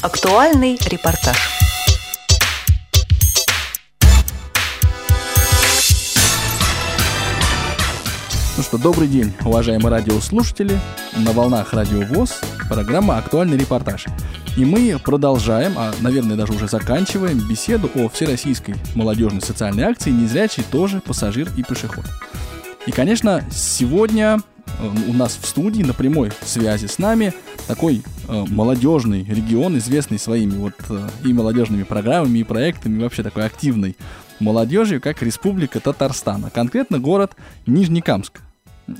Актуальный репортаж. Ну что, добрый день, уважаемые радиослушатели. На волнах Радио ВОЗ программа «Актуальный репортаж». И мы продолжаем, а, наверное, даже уже заканчиваем беседу о всероссийской молодежной социальной акции «Незрячий тоже пассажир и пешеход». И, конечно, сегодня у нас в студии на прямой связи с нами такой э, молодежный регион, известный своими вот э, и молодежными программами, и проектами, и вообще такой активной молодежью, как Республика Татарстан, а конкретно город Нижнекамск.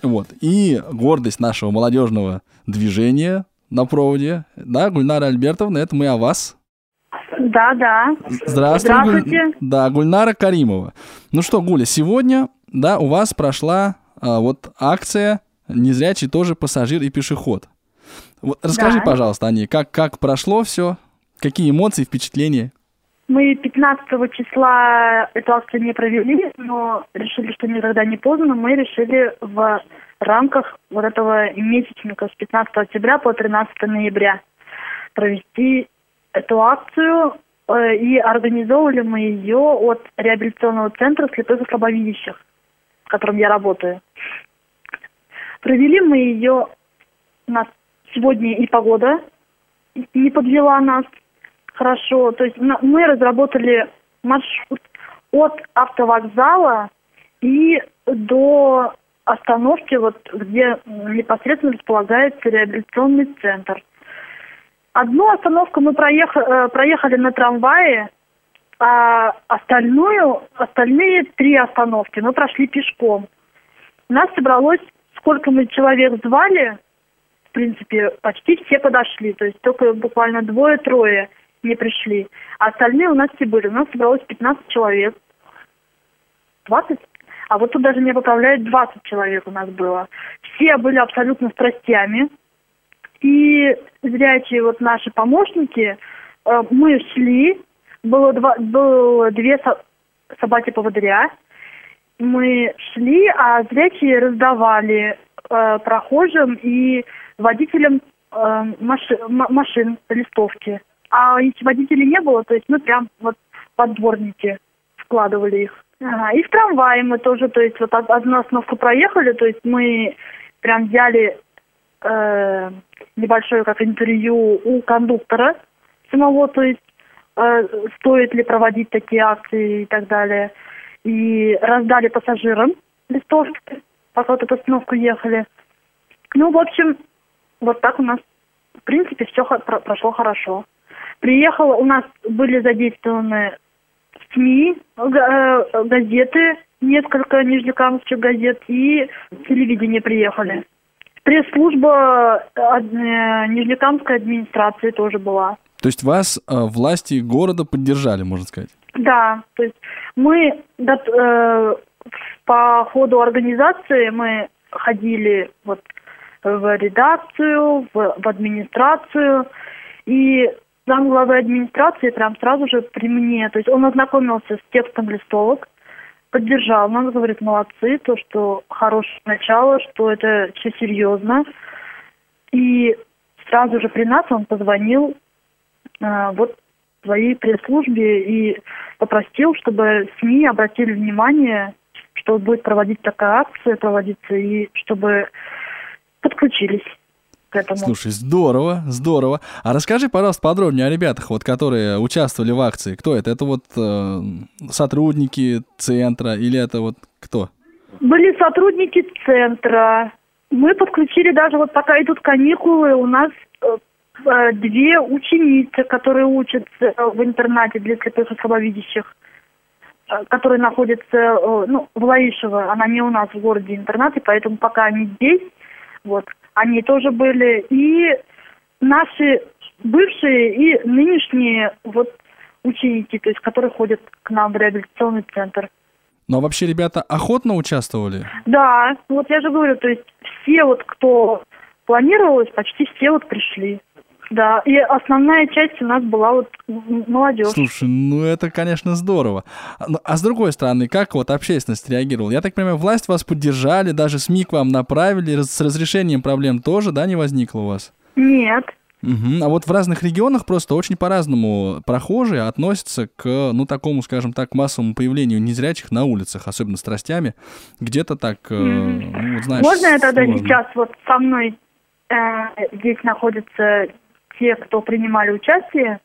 Вот. И гордость нашего молодежного движения на проводе, да, Гульнара Альбертовна, это мы о вас. Да, да. Здравствуй, Здравствуйте. Гуль- Да, Гульнара Каримова. Ну что, Гуля, сегодня, да, у вас прошла а, вот акция «Незрячий тоже пассажир и пешеход». Вот расскажи, Да. пожалуйста, ней, как, как прошло все, какие эмоции, впечатления? Мы 15 числа эту акцию не провели, но решили, что никогда не поздно. Мы решили в рамках вот этого месячника с 15 октября по 13 ноября провести эту акцию. э, И организовывали мы ее от реабилитационного центра слепых и слабовидящих, в котором я работаю. Провели мы ее, у нас сегодня и погода не подвела нас хорошо. То есть мы разработали маршрут от автовокзала и до остановки, вот где непосредственно располагается реабилитационный центр. Одну остановку мы проеха- э, проехали на трамвае, а остальную, остальные три остановки мы прошли пешком. Нас собралось, сколько мы человек звали, в принципе, почти все подошли. То есть только буквально двое-трое не пришли. А остальные у нас все были. У нас собралось 15 человек. 20? А вот тут даже не поправляют 20 человек у нас было. Все были абсолютно страстями. И зрячие вот наши помощники, э, мы шли, было, два, было две со- собаки-поводыря, мы шли, а зрячие раздавали э, прохожим и водителям э, маши- машин листовки. А если водителей не было, то есть мы прям вот под дворники вкладывали их. Ага, И в трамвае мы тоже, то есть вот од- одну остановку проехали, то есть мы прям взяли э, небольшое как интервью у кондуктора самого, то есть э, стоит ли проводить такие акции и так далее. И раздали пассажирам листовки, пока вот эту остановку ехали. Ну, в общем, вот так у нас, в принципе, все прошло хорошо. Приехала, у нас были задействованы СМИ, э, газеты, несколько нижнекамских газет и телевидение приехали. Пресс-служба э, э, Нижнекамской администрации тоже была. То есть вас э, власти города поддержали, можно сказать? Да, то есть мы э, по ходу организации мы ходили вот в редакцию, в, в администрацию, и зам главы администрации прям сразу же при мне, то есть он ознакомился с текстом листовок, поддержал нас, говорит, молодцы, то, что хорошее начало, что это все серьезно. И сразу же при нас он позвонил э, вот своей пресс-службе и попросил, чтобы СМИ обратили внимание, что будет проводить такая акция, проводиться, и чтобы подключились к этому. Слушай, здорово, здорово. А расскажи, пожалуйста, подробнее о ребятах, вот, которые участвовали в акции. Кто это? Это вот э, сотрудники центра или это вот кто? Были сотрудники центра. Мы подключили даже вот пока идут каникулы, у нас э, две ученицы, которые учатся э, в интернате для слепых и слабовидящих, э, которые находятся э, ну, в Лаишево. Она не у нас в городе интернате, поэтому пока они здесь, вот, они тоже были. И наши бывшие и нынешние вот ученики, то есть которые ходят к нам в реабилитационный центр. Но вообще ребята охотно участвовали? Да, вот я же говорю, то есть все вот, кто планировалось, почти все вот пришли. Да, и основная часть у нас была вот молодежь. Слушай, ну это, конечно, здорово. А, ну, А с другой стороны, как вот общественность реагировала? Я так понимаю, власть вас поддержали, даже СМИ к вам направили, с разрешением проблем тоже, да, не возникло у вас? Нет, Угу. А вот в разных регионах просто очень по-разному прохожие относятся к, ну, такому, скажем так, массовому появлению незрячих на улицах, особенно с страстями. Где-то так, э, ну, знаешь, Можно я тогда сложно. сейчас вот со мной э, здесь находятся те, кто принимали участие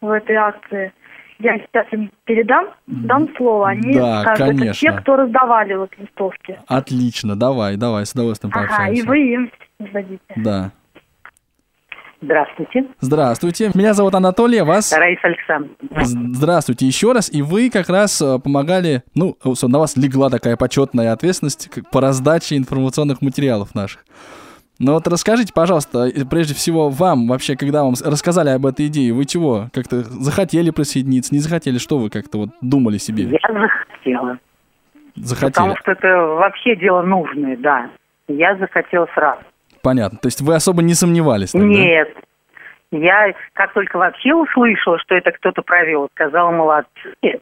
в этой акции? Я сейчас им передам, дам слово. Они Да, скажут, это конечно. те, кто раздавали вот листовки. Отлично, давай, давай, с удовольствием Ага, пообщаемся. и вы им дадите. Да. Здравствуйте. Здравствуйте, меня зовут Анатолий, а вас... Раиса Александровна. Здравствуйте еще раз. И вы как раз э, помогали, ну, на вас легла такая почетная ответственность по раздаче информационных материалов наших. Ну вот расскажите, пожалуйста, прежде всего вам вообще, когда вам рассказали об этой идее, вы чего, как-то захотели присоединиться, не захотели, что вы как-то вот думали себе, Я захотела. захотели? Потому что это вообще дело нужное, да. Я захотела сразу. Понятно, то есть вы особо не сомневались тогда? Нет. Я как только вообще услышала, что это кто-то провел, сказала молодцы.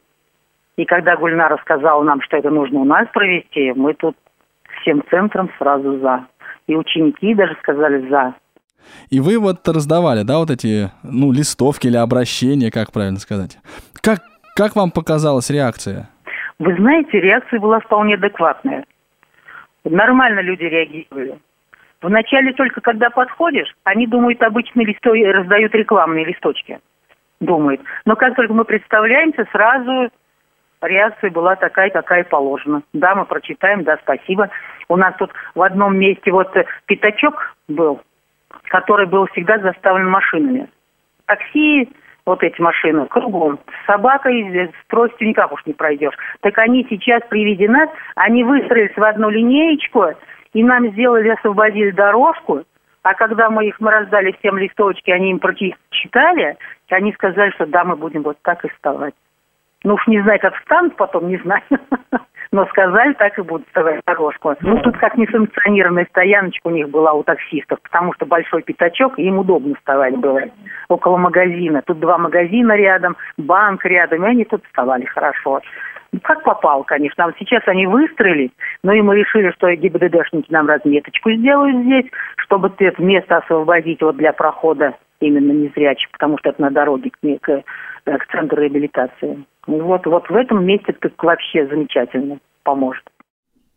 И когда Гульна рассказала нам, что это нужно у нас провести, мы тут всем центром сразу за. И ученики даже сказали за. И вы вот раздавали, да, вот эти, ну, листовки или обращения, как правильно сказать. Как, как вам показалась реакция? Вы знаете, реакция была вполне адекватная. Нормально люди реагировали. Вначале только когда подходишь, они думают, обычно листо... раздают рекламные листочки. Думают. Но как только мы представляемся, сразу реакция была такая, какая положена. Да, мы прочитаем, да, спасибо. У нас тут в одном месте вот э, пятачок был, который был всегда заставлен машинами. Такси, вот эти машины, кругом. С собакой, э, с тростью никак уж не пройдешь. Так они сейчас при виде нас, они выстроились в одну линеечку, и нам сделали, освободили дорожку, а когда мы их, мы раздали всем листовочки, они им прочитали, они сказали, что да, мы будем вот так и вставать. Ну уж не знаю, как встанут потом, не знаю. Но сказали, так и будут вставать дорожку. Ну, тут как несанкционированная стояночка у них была у таксистов, потому что большой пятачок, и им удобно вставать было около магазина. Тут два магазина рядом, банк рядом, и они тут вставали хорошо. Ну, как попал, конечно. А вот сейчас они выстроились, но и мы решили, что ГИБДДшники нам разметочку сделают здесь, чтобы это место освободить вот для прохода именно незрячих, потому что это на дороге к, к, к центру реабилитации. Вот, вот в этом месте так вообще замечательно поможет.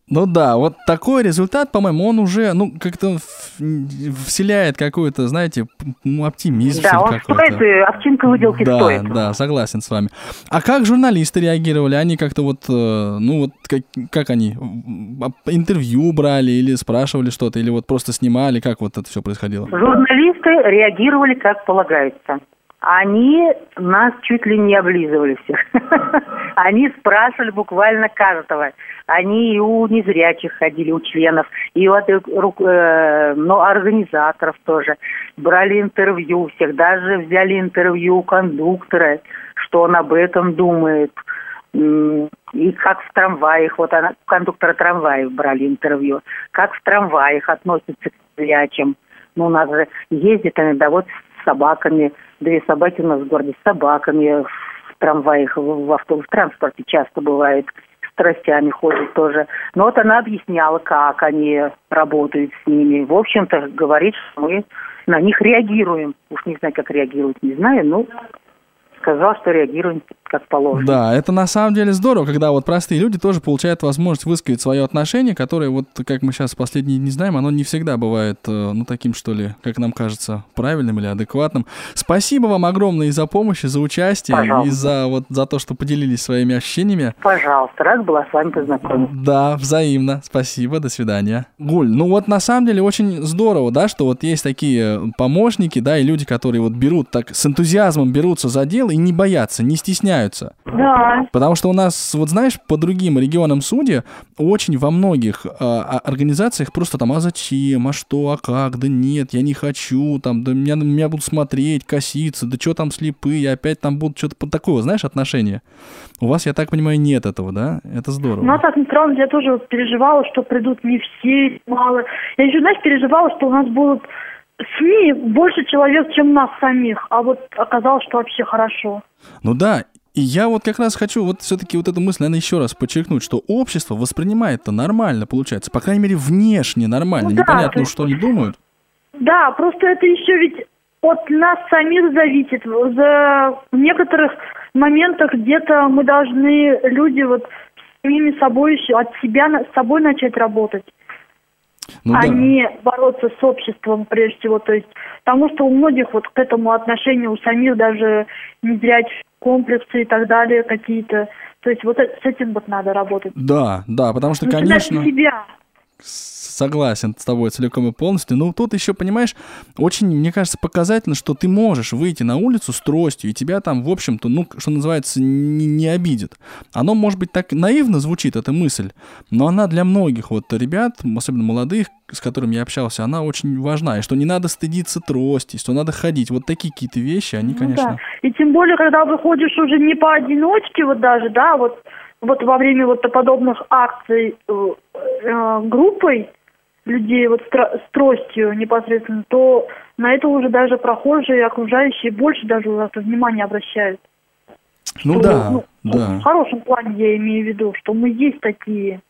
Ну да, вот такой результат, по-моему, он уже, ну, как-то вселяет какой-то, знаете, ну, оптимизм Да, он стоит, овчинка выделки да, стоит. да, согласен с вами. А как журналисты реагировали? Они как-то вот, э, ну вот, как, как они, интервью брали или спрашивали что-то, или вот просто снимали, как вот это все происходило? Журналисты реагировали как полагается. Они нас чуть ли не облизывали всех. Они спрашивали буквально каждого. Они и у незрячих ходили, у членов, и у э, ну, организаторов тоже. Брали интервью всех, даже взяли интервью у кондуктора, что он об этом думает. И как в трамваях, вот она, кондуктора трамваев брали интервью, как в трамваях относятся к зрячим. Ну, у нас же ездит иногда вот собаками, две собаки у нас в городе с собаками, в трамваях, в, автобус, в транспорте часто бывает, с тростями ходят тоже. Но вот она объясняла, как они работают с ними. В общем-то, говорит, что мы на них реагируем. Уж не знаю, как реагировать, не знаю, но сказал, что реагируем как положено. Да, это на самом деле здорово, когда вот простые люди тоже получают возможность высказать свое отношение, которое вот, как мы сейчас последние не знаем, оно не всегда бывает, э, ну, таким, что ли, как нам кажется, правильным или адекватным. Спасибо вам огромное и за помощь, и за участие, Пожалуйста. и за вот за то, что поделились своими ощущениями. Пожалуйста, рад была с вами познакомиться. Да, взаимно. Спасибо, до свидания. Гуль, ну вот на самом деле очень здорово, да, что вот есть такие помощники, да, и люди, которые вот берут так с энтузиазмом берутся за дело и не боятся, не стесняются. Да. Потому что у нас, вот знаешь, по другим регионам судьи очень во многих а, организациях просто там, а зачем, а что, а как, да нет, я не хочу, там, да меня, меня будут смотреть, коситься, да что там слепые, опять там будут что-то под такое, знаешь, отношение. У вас, я так понимаю, нет этого, да? Это здорово. Ну, а так, странно, я тоже переживала, что придут не все, мало. Я еще, знаешь, переживала, что у нас будут СМИ больше человек, чем нас самих. А вот оказалось, что вообще хорошо. Ну да, и я вот как раз хочу вот все-таки вот эту мысль, наверное, еще раз подчеркнуть, что общество воспринимает это нормально, получается, по крайней мере, внешне нормально. Ну да, Непонятно, есть- что они думают. Да, просто это еще ведь от нас самих зависит. За в некоторых моментах где-то мы должны, люди вот самими собой еще, от себя с собой начать работать. Ну, а да. не бороться с обществом прежде всего. То есть, потому что у многих вот к этому отношению, у самих даже не взять комплексы и так далее какие-то. То есть вот с этим вот надо работать. Да, да, потому что, Начинать конечно... себя согласен с тобой целиком и полностью. Но тут еще, понимаешь, очень, мне кажется, показательно, что ты можешь выйти на улицу с тростью, и тебя там, в общем-то, ну, что называется, не, не обидит. Оно, может быть, так наивно звучит, эта мысль, но она для многих вот ребят, особенно молодых, с которыми я общался, она очень важна. И что не надо стыдиться трости, что надо ходить. Вот такие какие-то вещи, они, ну, конечно... Да. И тем более, когда выходишь уже не поодиночке, вот даже, да, вот вот во время вот подобных акций э, э, группой людей вот с тростью непосредственно, то на это уже даже прохожие, окружающие больше даже у внимание обращают. Ну что, да, ну, да. В хорошем плане я имею в виду, что мы есть такие.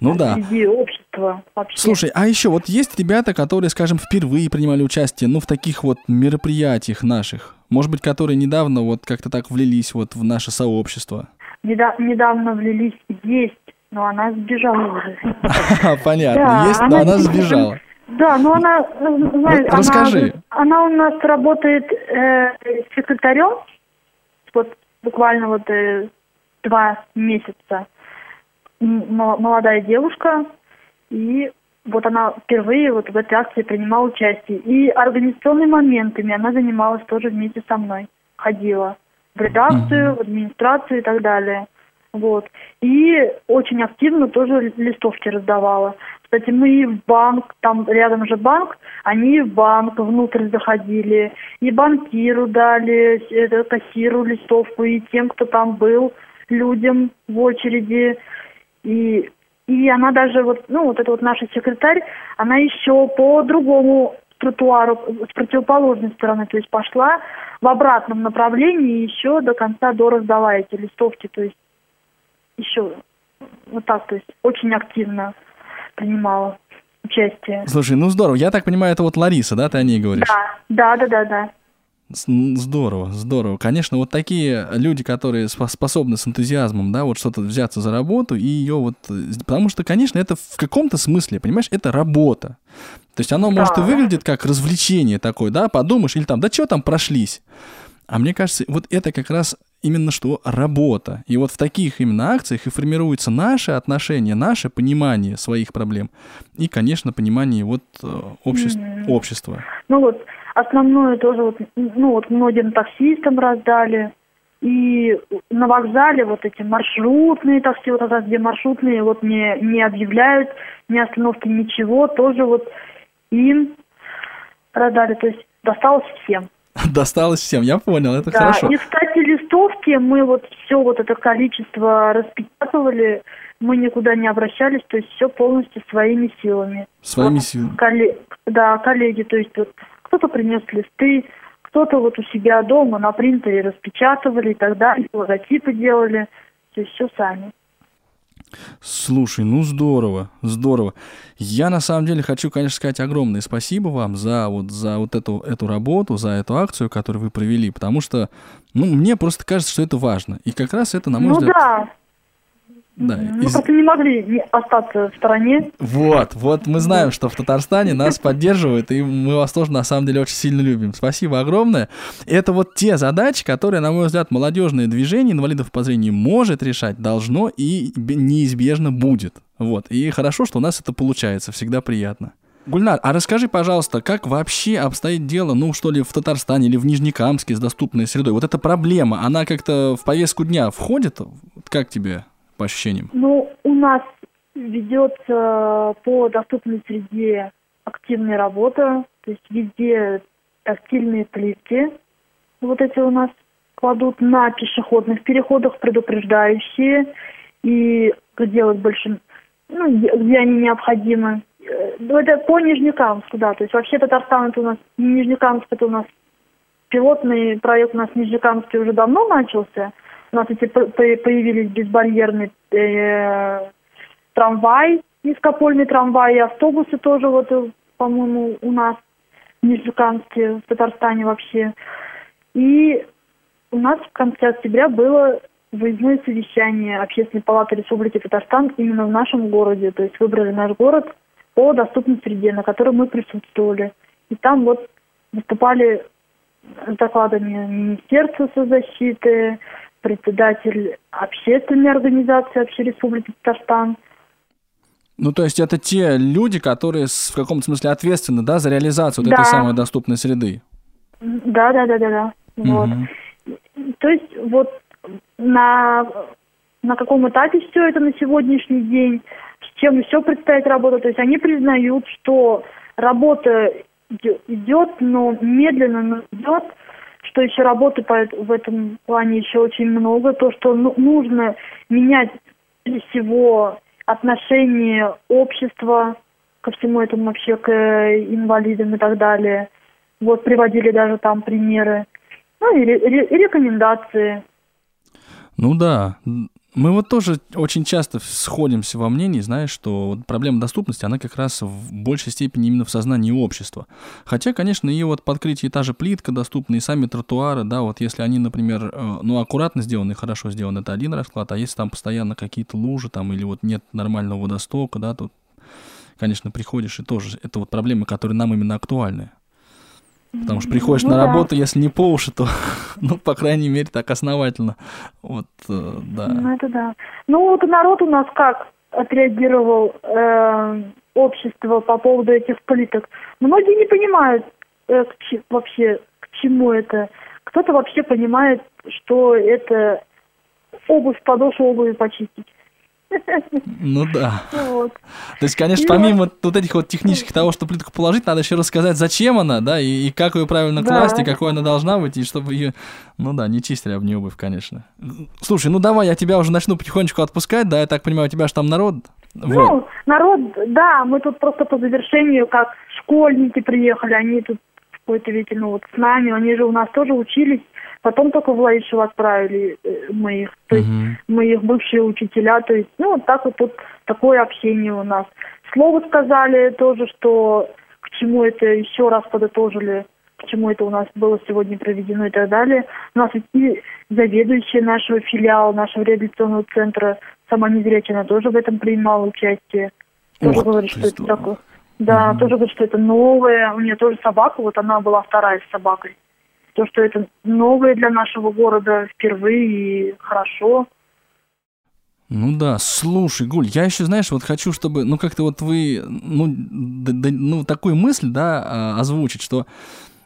Ну да. Среди общества вообще. Слушай, а еще вот есть ребята, которые, скажем, впервые принимали участие, ну, в таких вот мероприятиях наших, может быть, которые недавно вот как-то так влились вот в наше сообщество? Недавно влились есть, но она сбежала уже. Понятно, есть, но она сбежала. Да, но она, знаешь, Расскажи. Она, она у нас работает э, секретарем, вот буквально вот э, два месяца. Молодая девушка, и вот она впервые вот в этой акции принимала участие. И организационными моментами она занималась тоже вместе со мной, ходила в редакцию, в администрацию и так далее. Вот. И очень активно тоже листовки раздавала. Кстати, мы в банк, там рядом же банк, они в банк внутрь заходили, и банкиру дали, это, кассиру листовку, и тем, кто там был, людям в очереди. И, и она даже, вот, ну, вот эта вот наша секретарь, она еще по другому тротуару с противоположной стороны, то есть пошла в обратном направлении и еще до конца до раздала эти листовки, то есть еще вот так, то есть очень активно принимала участие. Слушай, ну здорово. Я так понимаю, это вот Лариса, да, ты о ней говоришь? Да, да, да, да, да. Здорово, здорово. Конечно, вот такие люди, которые способны с энтузиазмом, да, вот что-то взяться за работу и ее вот... Э, потому что, конечно, это в каком-то смысле, понимаешь, это работа. То есть оно, может, да. и выглядит как развлечение такое, да, подумаешь, или там, да что там прошлись. А мне кажется, вот это как раз именно что работа. И вот в таких именно акциях и формируется наше отношение, наше понимание своих проблем и, конечно, понимание вот э, обществ, mm-hmm. общества. Ну вот, основное тоже вот, ну вот многим таксистам раздали, и на вокзале вот эти маршрутные такси, вот раз где маршрутные, вот не, не объявляют ни остановки, ничего, тоже вот им раздали, то есть досталось всем. Досталось всем, я понял, это да, хорошо. И, кстати, листовки мы вот все вот это количество распечатывали, мы никуда не обращались, то есть все полностью своими силами. Своими вот, силами? Коллег, да, коллеги, то есть вот кто-то принес листы, кто-то вот у себя дома на принтере распечатывали и так далее, логотипы делали, то есть все сами. Слушай, ну здорово, здорово. Я на самом деле хочу, конечно, сказать огромное спасибо вам за вот, за вот эту, эту работу, за эту акцию, которую вы провели, потому что, ну, мне просто кажется, что это важно. И как раз это, на мой ну, взгляд... Да. Да, Мы из... просто не могли остаться в стороне. Вот, вот мы знаем, что в Татарстане нас поддерживают, и мы вас тоже на самом деле очень сильно любим. Спасибо огромное. Это вот те задачи, которые, на мой взгляд, молодежное движение инвалидов по зрению может решать, должно и неизбежно будет. Вот, и хорошо, что у нас это получается, всегда приятно. Гульнар, а расскажи, пожалуйста, как вообще обстоит дело, ну, что ли, в Татарстане или в Нижнекамске с доступной средой? Вот эта проблема, она как-то в повестку дня входит? Как тебе? По ощущениям? Ну, у нас ведется по доступной среде активная работа, то есть везде тактильные плитки. Вот эти у нас кладут на пешеходных переходах предупреждающие и делают больше, ну, где они необходимы. Ну, это по Нижнекамску, да. То есть вообще Татарстан это у нас, Нижнекамск это у нас пилотный проект у нас в Нижнекамске уже давно начался. У нас эти появились безбарьерный э, трамвай, низкопольный трамвай, и автобусы тоже вот, э, по-моему, у нас Нижнекамске, в Татарстане вообще. И у нас в конце октября было выездное совещание Общественной палаты Республики Татарстан именно в нашем городе. То есть выбрали наш город по доступной среде, на котором мы присутствовали. И там вот выступали с докладами Министерства соцзащиты, председатель общественной организации Общей Республики Татарстан. Ну, то есть это те люди, которые в каком-то смысле ответственны, да, за реализацию вот да. этой самой доступной среды? Да, да, да, да, да. Угу. Вот. То есть вот на, на каком этапе все это на сегодняшний день, с чем еще предстоит работать. То есть они признают, что работа идет, но медленно но идет, что еще работы по, в этом плане еще очень много, то, что ну, нужно менять всего отношение общества ко всему этому вообще, к инвалидам и так далее. Вот приводили даже там примеры. Ну и, и рекомендации. Ну да, мы вот тоже очень часто сходимся во мнении, знаешь, что проблема доступности, она как раз в большей степени именно в сознании общества. Хотя, конечно, и вот подкрытие та же плитка доступна, и сами тротуары, да, вот если они, например, э, ну, аккуратно сделаны, хорошо сделаны, это один расклад, а если там постоянно какие-то лужи там или вот нет нормального водостока, да, тут, конечно, приходишь и тоже, это вот проблемы, которые нам именно актуальны. Потому что приходишь ну, на работу, да. если не по уши, то, ну, по крайней мере, так основательно. Вот, э, да. Ну, это да. Ну, вот народ у нас как отреагировал э, общество по поводу этих плиток. Многие не понимают э, к, вообще, к чему это. Кто-то вообще понимает, что это обувь, подошву обуви почистить. Ну да. Вот. То есть, конечно, помимо вот этих вот технических того, что плитку положить, надо еще рассказать, зачем она, да, и, и как ее правильно да. класть, и какой она должна быть, и чтобы ее, ну да, не чистили об нее обувь, конечно. Слушай, ну давай, я тебя уже начну потихонечку отпускать, да, я так понимаю, у тебя же там народ. Вот. Ну, народ, да, мы тут просто по завершению, как школьники приехали, они тут какой-то, видите, ну вот с нами, они же у нас тоже учились Потом только в Лаишево отправили э, мы их, то есть uh-huh. мы их бывшие учителя, то есть, ну, вот так вот тут такое общение у нас. Слово сказали тоже, что к чему это еще раз подытожили, к чему это у нас было сегодня проведено и так далее. У нас и заведующая нашего филиала, нашего реабилитационного центра, сама незрячая, она тоже в этом принимала участие. Тоже Ох, говорит, что это такое. Да, угу. тоже говорит, что это новое. У нее тоже собака, вот она была вторая с собакой то, что это новое для нашего города впервые и хорошо. Ну да, слушай, Гуль, я еще, знаешь, вот хочу, чтобы, ну как-то вот вы, ну, да, да, ну такую мысль, да, а, озвучить, что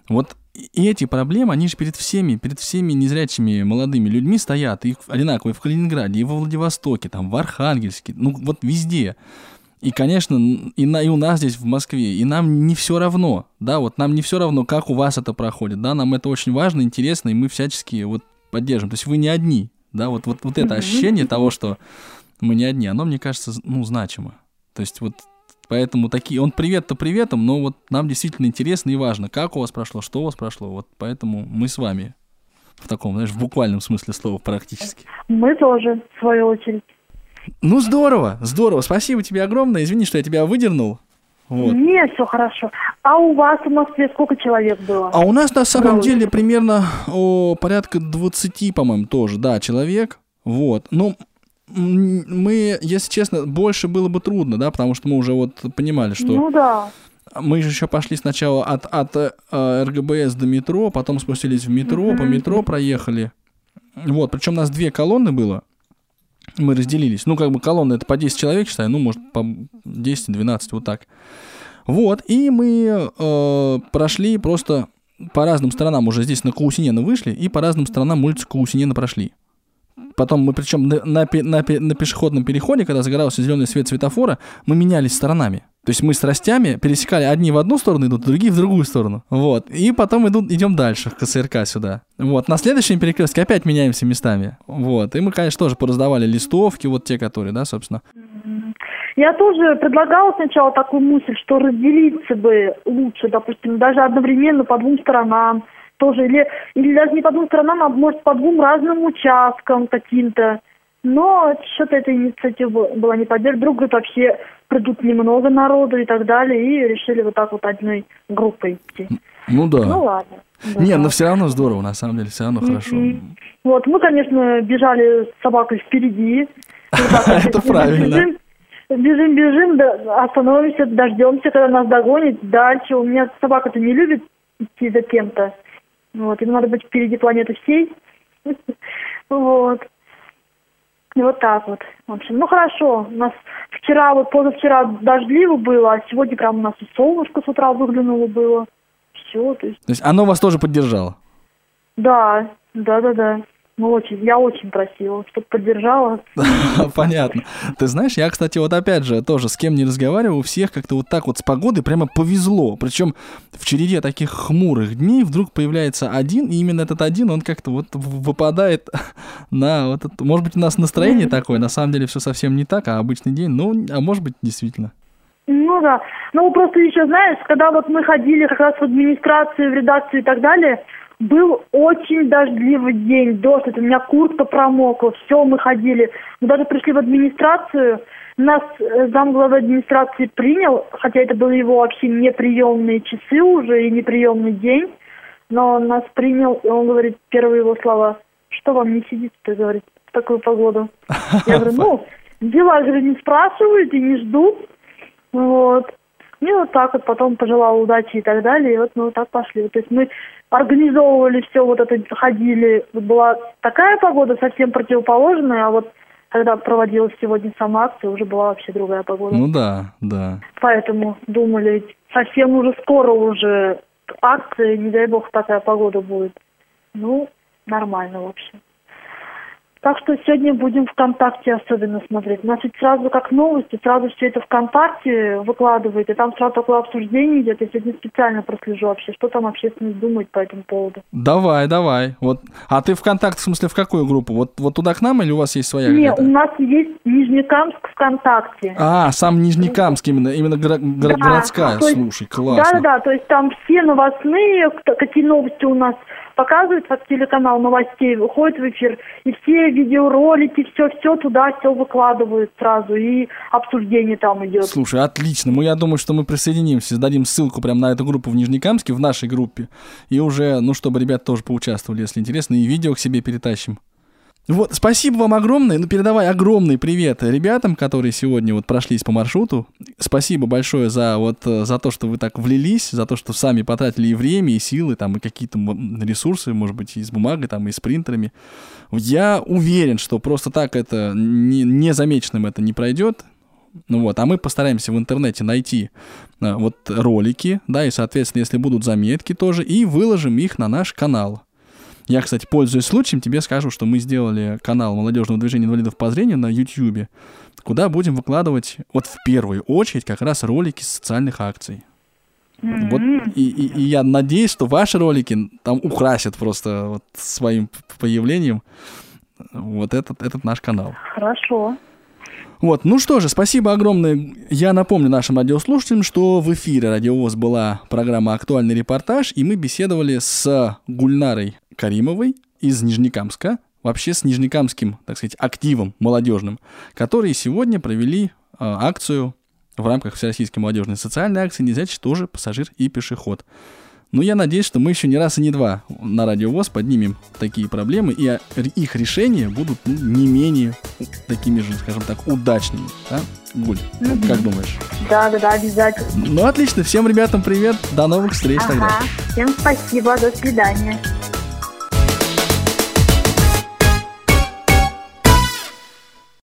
вот и эти проблемы, они же перед всеми, перед всеми незрячими молодыми людьми стоят, и одинаковые в Калининграде, и во Владивостоке, там, в Архангельске, ну вот везде. И, конечно, и, на, и у нас здесь в Москве, и нам не все равно, да, вот нам не все равно, как у вас это проходит, да, нам это очень важно, интересно, и мы всячески вот поддержим. То есть вы не одни, да, вот, вот, вот это ощущение того, что мы не одни, оно, мне кажется, ну, значимо. То есть вот Поэтому такие, он привет-то приветом, но вот нам действительно интересно и важно, как у вас прошло, что у вас прошло. Вот поэтому мы с вами в таком, знаешь, в буквальном смысле слова практически. Мы тоже, в свою очередь. Ну, здорово, здорово. Спасибо тебе огромное. Извини, что я тебя выдернул. Вот. Нет, все хорошо. А у вас в Москве сколько человек было? А у нас на самом деле примерно о, порядка 20, по-моему, тоже, да, человек. Вот. Ну, мы, если честно, больше было бы трудно, да, потому что мы уже вот понимали, что... Ну да. Мы же еще пошли сначала от, от э, РГБС до метро, потом спустились в метро, mm-hmm. по метро проехали. Вот, причем у нас две колонны было мы разделились. Ну, как бы колонна это по 10 человек, считаю, ну, может, по 10-12, вот так. Вот, и мы э, прошли просто по разным сторонам, уже здесь на Каусинена вышли, и по разным сторонам улицу Каусинена прошли. Потом мы, причем на, на, на, на пешеходном переходе, когда загорался зеленый свет светофора, мы менялись сторонами. То есть мы с растями пересекали, одни в одну сторону идут, другие в другую сторону. Вот. И потом идут, идем дальше, к КСРК сюда. Вот. На следующем перекрестке опять меняемся местами. Вот. И мы, конечно, тоже пораздавали листовки, вот те, которые, да, собственно. Я тоже предлагала сначала такую мысль, что разделиться бы лучше, допустим, даже одновременно по двум сторонам тоже, или, или даже не по двум сторонам, а может по двум разным участкам каким-то Но что-то эта инициатива была не поддержана. Вдруг говорит, вообще придут немного народу и так далее, и решили вот так вот одной группой идти. Ну да. Ну ладно. Да. Не, но все равно здорово, на самом деле, все равно хорошо. Вот, мы, конечно, бежали с собакой впереди. Это правильно. Бежим, бежим, остановимся, дождемся, когда нас догонит. Дальше у меня собака-то не любит идти за кем-то. Вот, ему надо быть впереди планеты всей. Вот. И вот так вот. В общем, ну хорошо. У нас вчера, вот позавчера дождливо было, а сегодня прям у нас и солнышко с утра выглянуло было. Все, то есть... То есть оно вас тоже поддержало? Да, да, да, да. Ну, очень, я очень просила, чтобы поддержала. Понятно. Ты знаешь, я, кстати, вот опять же тоже с кем не разговаривал, у всех как-то вот так вот с погодой прямо повезло. Причем в череде таких хмурых дней вдруг появляется один, и именно этот один, он как-то вот выпадает на вот это... Может быть, у нас настроение такое, на самом деле все совсем не так, а обычный день, ну, а может быть, действительно. Ну да. Ну просто еще, знаешь, когда вот мы ходили как раз в администрацию, в редакцию и так далее, был очень дождливый день, дождь, это у меня куртка промокла, все, мы ходили. Мы даже пришли в администрацию, нас э, замглавы администрации принял, хотя это были его вообще неприемные часы уже и неприемный день, но нас принял, и он говорит, первые его слова, что вам не сидится, говорит, в такую погоду. Я говорю, ну, дела же не спрашивают и не ждут. Вот. И вот так вот потом пожелал удачи и так далее, и вот мы вот так пошли. То есть мы организовывали все, вот это ходили, была такая погода совсем противоположная, а вот когда проводилась сегодня сама акция, уже была вообще другая погода. Ну да, да. Поэтому думали, совсем уже скоро уже акция, не дай бог такая погода будет. Ну, нормально в общем. Так что сегодня будем ВКонтакте особенно смотреть. У нас ведь сразу как новости, сразу все это ВКонтакте выкладывает, и там сразу такое обсуждение идет. Я сегодня специально прослежу вообще, что там общественность думает по этому поводу. Давай, давай. Вот. А ты ВКонтакте, в смысле, в какую группу? Вот, вот туда к нам или у вас есть своя Нет, у нас есть Нижнекамск ВКонтакте. А, сам Нижнекамск именно, именно гра- гра- да, городская, есть, слушай, классно. Да-да-да, то есть там все новостные, какие новости у нас показывают, как телеканал новостей выходит в эфир, и все видеоролики, все-все туда, все выкладывают сразу, и обсуждение там идет. Слушай, отлично. Ну, я думаю, что мы присоединимся, дадим ссылку прямо на эту группу в Нижнекамске, в нашей группе, и уже, ну, чтобы ребят тоже поучаствовали, если интересно, и видео к себе перетащим. Вот, спасибо вам огромное. Ну, передавай огромный привет ребятам, которые сегодня вот прошлись по маршруту. Спасибо большое за вот э, за то, что вы так влились, за то, что сами потратили и время, и силы, там, и какие-то ресурсы, может быть, и с бумагой, там, и с принтерами. Я уверен, что просто так это не, незамеченным это не пройдет. Ну вот, а мы постараемся в интернете найти а, вот ролики, да, и, соответственно, если будут заметки тоже, и выложим их на наш канал. Я, кстати, пользуясь случаем, тебе скажу, что мы сделали канал молодежного движения инвалидов по зрению на YouTube, куда будем выкладывать вот в первую очередь как раз ролики с социальных акций. Mm-hmm. Вот, и, и, и я надеюсь, что ваши ролики там украсят просто вот своим появлением вот этот, этот наш канал. Хорошо. Вот, ну что же, спасибо огромное. Я напомню нашим радиослушателям, что в эфире Радиовоз была программа «Актуальный репортаж», и мы беседовали с Гульнарой Каримовой из Нижнекамска, вообще с нижнекамским, так сказать, активом молодежным, которые сегодня провели э, акцию в рамках Всероссийской молодежной социальной акции «Незрячий тоже пассажир и пешеход». Ну, я надеюсь, что мы еще не раз и не два на Радио ВОЗ поднимем такие проблемы, и их решения будут ну, не менее такими же, скажем так, удачными. Да? Гуль, mm-hmm. как думаешь? Да, да, да, обязательно. Ну, отлично. Всем ребятам привет. До новых встреч ага. тогда. Всем спасибо. До свидания.